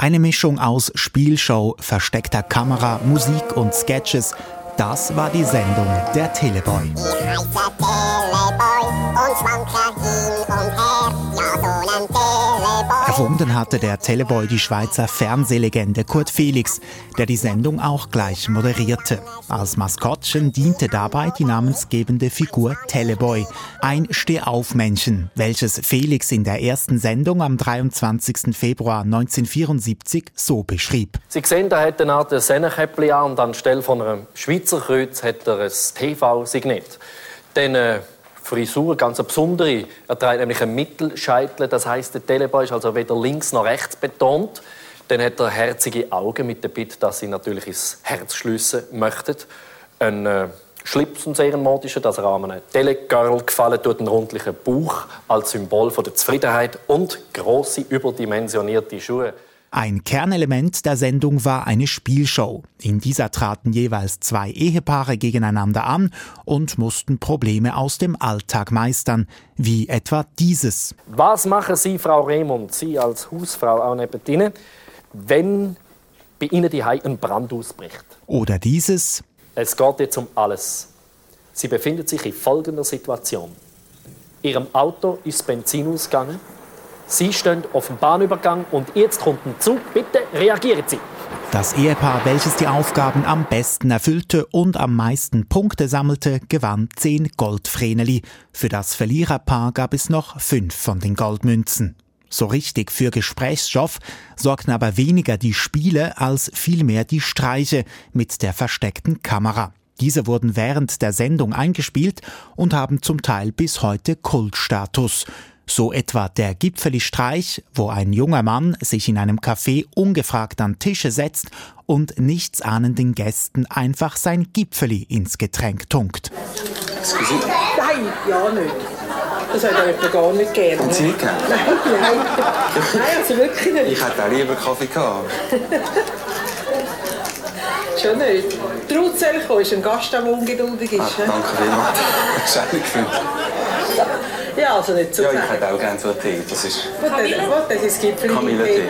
Eine Mischung aus Spielshow, versteckter Kamera, Musik und Sketches. Das war die Sendung der Teleboy. Erfunden hatte der Teleboy die Schweizer Fernsehlegende Kurt Felix, der die Sendung auch gleich moderierte. Als Maskottchen diente dabei die namensgebende Figur Teleboy, ein Stehaufmännchen, welches Felix in der ersten Sendung am 23. Februar 1974 so beschrieb. Sie sehen, da hat eine Art Sennenkäppli an und anstelle von einem Schweizer Kreuz hat er ein TV-Signet. Dann äh, Frisur, ganz eine besondere. Er trägt nämlich einen Mittelscheitel, das heißt, der Teleboy ist also weder links noch rechts betont. Dann hat er herzige Augen mit der Bitte, dass sie natürlich ins Herz schliessen möchten. Ein äh, Schlips, ein sehr modischer, dass er einem Telegirl gefallen tut, einen rundlichen Bauch als Symbol der Zufriedenheit und große überdimensionierte Schuhe. Ein Kernelement der Sendung war eine Spielshow. In dieser traten jeweils zwei Ehepaare gegeneinander an und mussten Probleme aus dem Alltag meistern, wie etwa dieses. Was machen Sie, Frau Raymond, Sie als Hausfrau auch neben Ihnen, wenn bei Ihnen die ein Brand ausbricht? Oder dieses. Es geht jetzt um alles. Sie befinden sich in folgender Situation. Ihrem Auto ist Benzin ausgegangen Sie stehen auf dem Bahnübergang und jetzt kommt ein Zug. Bitte reagieren Sie. Das Ehepaar, welches die Aufgaben am besten erfüllte und am meisten Punkte sammelte, gewann zehn Goldvreneli. Für das Verliererpaar gab es noch fünf von den Goldmünzen. So richtig für Gesprächsstoff sorgten aber weniger die Spiele als vielmehr die Streiche mit der versteckten Kamera. Diese wurden während der Sendung eingespielt und haben zum Teil bis heute Kultstatus. So etwa der Gipfeli-Streich, wo ein junger Mann sich in einem Café ungefragt an Tische setzt und nichtsahnenden Gästen einfach sein Gipfeli ins Getränk tunkt. Nein, ja nicht. Das hätte ich etwa gar nicht gerne. Und Sie nicht gerne? Nein, nein. Nein, also wirklich nicht. Ich hätte auch lieber Kaffee gehabt. Schon nicht. Soll ist ein Gast, der ungeduldig ist. Ah, danke vielmals. Das ist auch gefunden. Ja, also nicht zu Ja, ich hätte auch gerne so einen Tee. Das ist... Was, das ist Gipfel Kamillentee.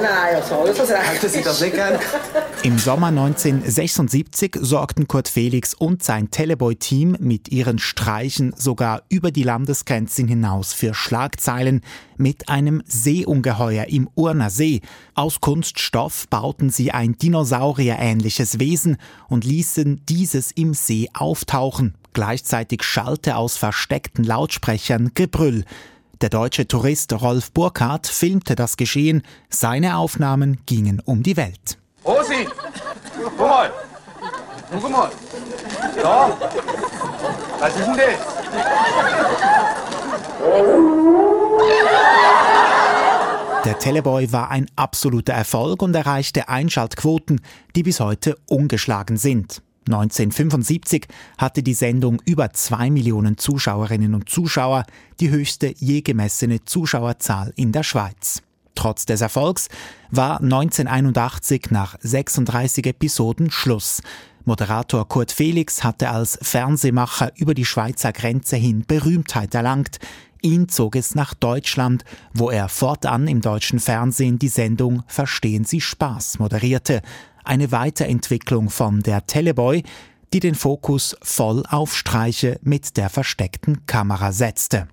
Nein, also alles, was recht Hätten Sie das nicht gerne? Im Sommer 1976 sorgten Kurt Felix und sein Teleboy-Team mit ihren Streichen sogar über die Landesgrenzen hinaus für Schlagzeilen mit einem Seeungeheuer im Urner See. Aus Kunststoff bauten sie ein dinosaurierähnliches Wesen und ließen dieses im See auftauchen. Gleichzeitig schallte aus versteckten Lautsprechern Gebrüll. Der deutsche Tourist Rolf Burkhardt filmte das Geschehen. Seine Aufnahmen gingen um die Welt. Rosi, guck mal. Guck mal. Da. Was ist denn das? Der Teleboy war ein absoluter Erfolg und erreichte Einschaltquoten, die bis heute ungeschlagen sind. 1975 hatte die Sendung über zwei Millionen Zuschauerinnen und Zuschauer, die höchste je gemessene Zuschauerzahl in der Schweiz. Trotz des Erfolgs war 1981 nach 36 Episoden Schluss. Moderator Kurt Felix hatte als Fernsehmacher über die Schweizer Grenze hin Berühmtheit erlangt. Ihn zog es nach Deutschland, wo er fortan im deutschen Fernsehen die Sendung Verstehen Sie Spaß moderierte eine Weiterentwicklung von der Teleboy, die den Fokus voll auf Streiche mit der versteckten Kamera setzte.